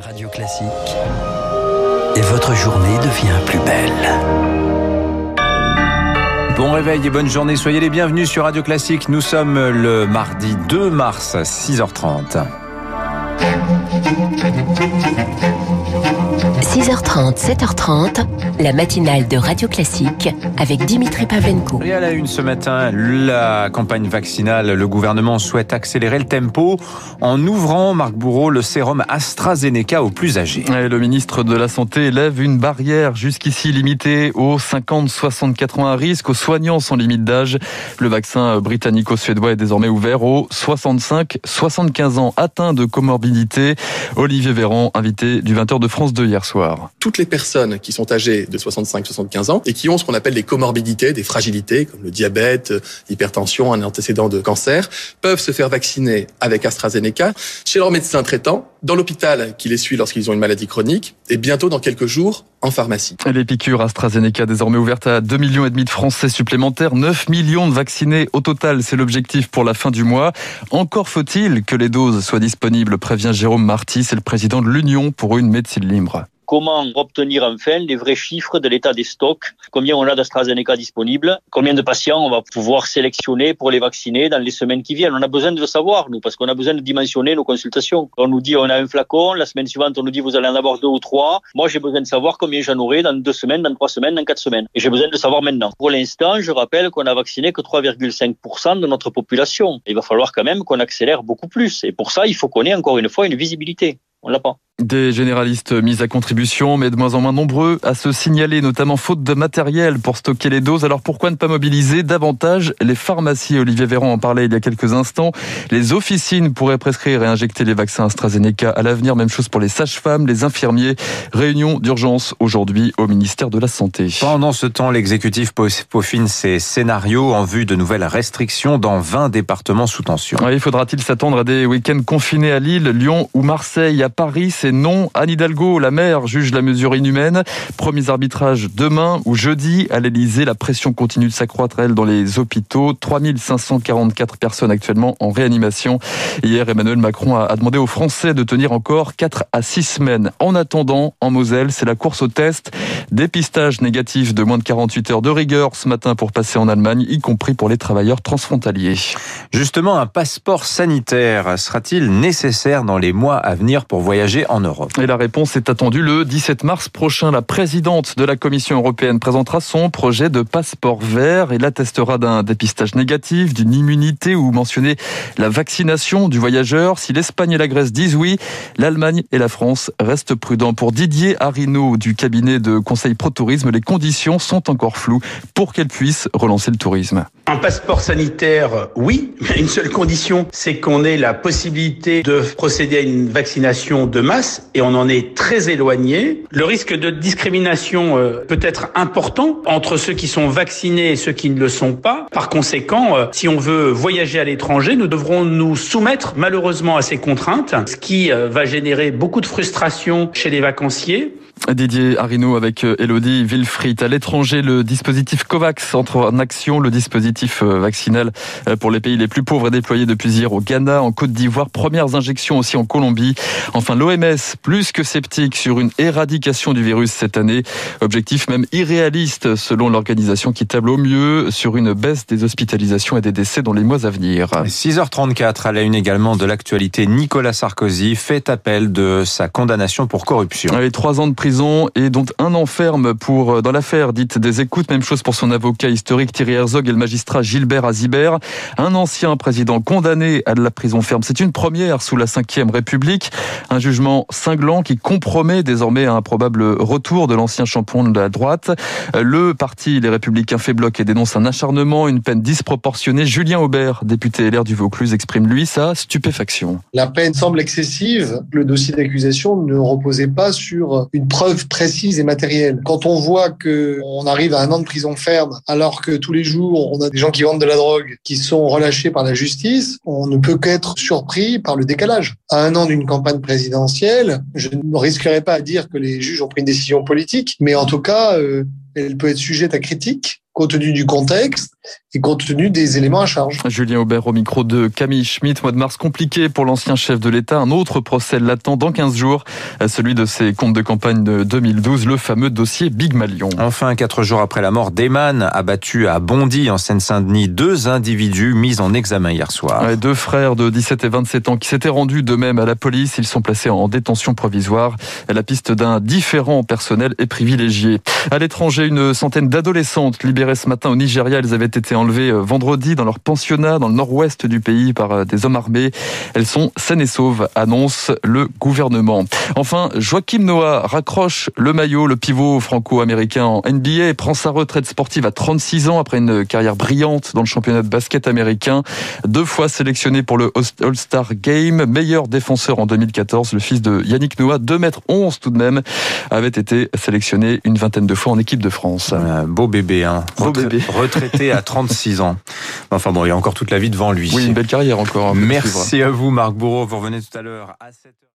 Radio Classique. Et votre journée devient plus belle. Bon réveil et bonne journée, soyez les bienvenus sur Radio Classique. Nous sommes le mardi 2 mars, 6h30. 6h30, 7h30, la matinale de Radio Classique avec Dimitri Pavlenko. Et à la une ce matin, la campagne vaccinale, le gouvernement souhaite accélérer le tempo en ouvrant, Marc Bourreau, le sérum AstraZeneca aux plus âgés. Et le ministre de la Santé lève une barrière jusqu'ici limitée aux 50-64 ans à risque, aux soignants sans limite d'âge. Le vaccin britannico-suédois est désormais ouvert aux 65-75 ans atteints de comorbidité. Olivier Véran, invité du 20h de France 2 hier soir. Toutes les personnes qui sont âgées de 65-75 ans et qui ont ce qu'on appelle des comorbidités, des fragilités comme le diabète, l'hypertension, un antécédent de cancer, peuvent se faire vacciner avec AstraZeneca chez leur médecin traitant, dans l'hôpital qui les suit lorsqu'ils ont une maladie chronique et bientôt dans quelques jours en pharmacie. Les piqûres AstraZeneca désormais ouvertes à 2 millions et demi de Français supplémentaires, 9 millions de vaccinés au total, c'est l'objectif pour la fin du mois. Encore faut-il que les doses soient disponibles, prévient Jérôme Marty, c'est le président de l'Union pour une médecine libre comment obtenir enfin les vrais chiffres de l'état des stocks, combien on a d'AstraZeneca disponible, combien de patients on va pouvoir sélectionner pour les vacciner dans les semaines qui viennent? On a besoin de le savoir, nous, parce qu'on a besoin de dimensionner nos consultations. On nous dit on a un flacon, la semaine suivante on nous dit vous allez en avoir deux ou trois. Moi j'ai besoin de savoir combien j'en aurai dans deux semaines, dans trois semaines, dans quatre semaines. Et j'ai besoin de savoir maintenant. Pour l'instant, je rappelle qu'on a vacciné que 3,5% de notre population. Il va falloir quand même qu'on accélère beaucoup plus. Et pour ça, il faut qu'on ait encore une fois une visibilité. On l'a pas. Des généralistes mis à contribution, mais de moins en moins nombreux à se signaler, notamment faute de matériel pour stocker les doses. Alors pourquoi ne pas mobiliser davantage les pharmacies? Olivier Véran en parlait il y a quelques instants. Les officines pourraient prescrire et injecter les vaccins AstraZeneca à l'avenir. Même chose pour les sages-femmes, les infirmiers. Réunion d'urgence aujourd'hui au ministère de la Santé. Pendant ce temps, l'exécutif peaufine ses scénarios en vue de nouvelles restrictions dans 20 départements sous tension. Oui, Faudra-t-il s'attendre à des week-ends confinés à Lille, Lyon ou Marseille? À Paris, c'est non. Anne Hidalgo, la maire, juge la mesure inhumaine. Premier arbitrage demain ou jeudi à l'Elysée. La pression continue de s'accroître, elle, dans les hôpitaux. 3544 personnes actuellement en réanimation. Hier, Emmanuel Macron a demandé aux Français de tenir encore 4 à 6 semaines. En attendant, en Moselle, c'est la course au test. Dépistage négatif de moins de 48 heures de rigueur ce matin pour passer en Allemagne, y compris pour les travailleurs transfrontaliers. Justement, un passeport sanitaire sera-t-il nécessaire dans les mois à venir pour voyager en Europe Et la réponse est attendue le 17 mars prochain. La présidente de la Commission européenne présentera son projet de passeport vert et l'attestera d'un dépistage négatif, d'une immunité ou mentionner la vaccination du voyageur. Si l'Espagne et la Grèce disent oui, l'Allemagne et la France restent prudents. Pour Didier Arino du cabinet de conseil Pro Tourisme, les conditions sont encore floues pour qu'elle puisse relancer le tourisme. Un passeport sanitaire, oui, mais une seule condition, c'est qu'on ait la possibilité de procéder à une vaccination de masse et on en est très éloigné. Le risque de discrimination euh, peut être important entre ceux qui sont vaccinés et ceux qui ne le sont pas. Par conséquent, euh, si on veut voyager à l'étranger, nous devrons nous soumettre malheureusement à ces contraintes, ce qui euh, va générer beaucoup de frustration chez les vacanciers. Didier Arino avec Elodie Wilfried. À l'étranger, le dispositif COVAX entre en action. Le dispositif vaccinal pour les pays les plus pauvres est déployé depuis hier au Ghana, en Côte d'Ivoire. Premières injections aussi en Colombie. Enfin, l'OMS, plus que sceptique sur une éradication du virus cette année. Objectif même irréaliste selon l'organisation qui table au mieux sur une baisse des hospitalisations et des décès dans les mois à venir. 6h34 à la une également de l'actualité. Nicolas Sarkozy fait appel de sa condamnation pour corruption. Avec trois ans de prison et dont un an ferme pour, dans l'affaire dite des écoutes. Même chose pour son avocat historique Thierry Herzog et le magistrat Gilbert Azibert. Un ancien président condamné à de la prison ferme. C'est une première sous la Ve République. Un jugement cinglant qui compromet désormais un probable retour de l'ancien champion de la droite. Le parti Les Républicains fait bloc et dénonce un acharnement, une peine disproportionnée. Julien Aubert, député LR du Vaucluse, exprime lui sa stupéfaction. La peine semble excessive. Le dossier d'accusation ne reposait pas sur une preuve précise et matérielle. Quand on voit que on arrive à un an de prison ferme, alors que tous les jours on a des gens qui vendent de la drogue, qui sont relâchés par la justice, on ne peut qu'être surpris par le décalage. À un an d'une campagne présidentielle, je ne risquerai pas à dire que les juges ont pris une décision politique, mais en tout cas, euh, elle peut être sujette à critique compte tenu du contexte et compte tenu des éléments à charge. Julien Aubert au micro de Camille Schmitt. Mois de mars compliqué pour l'ancien chef de l'État. Un autre procès l'attend dans 15 jours, celui de ses comptes de campagne de 2012, le fameux dossier Big Malion. Enfin, quatre jours après la mort d'Eman, abattu à Bondy en Seine-Saint-Denis, deux individus mis en examen hier soir. Ouais, deux frères de 17 et 27 ans qui s'étaient rendus de même à la police. Ils sont placés en détention provisoire. La piste d'un différent personnel est privilégiée. À l'étranger, une centaine d'adolescentes libérées ce matin au Nigeria. Elles avaient été enlevées euh, vendredi dans leur pensionnat dans le nord-ouest du pays par euh, des hommes armés. Elles sont saines et sauves, annonce le gouvernement. Enfin, Joachim Noah raccroche le maillot. Le pivot franco-américain en NBA prend sa retraite sportive à 36 ans après une carrière brillante dans le championnat de basket américain. Deux fois sélectionné pour le All-Star Game, meilleur défenseur en 2014, le fils de Yannick Noah, 2 mètres 11 tout de même, avait été sélectionné une vingtaine de fois en équipe de France. Un beau bébé, hein. Beau bébé. Retraité à 36 ans. Enfin bon, il y a encore toute la vie devant lui. Oui, une belle carrière encore. hein, Merci à vous, Marc Bourreau. Vous revenez tout à l'heure à 7h.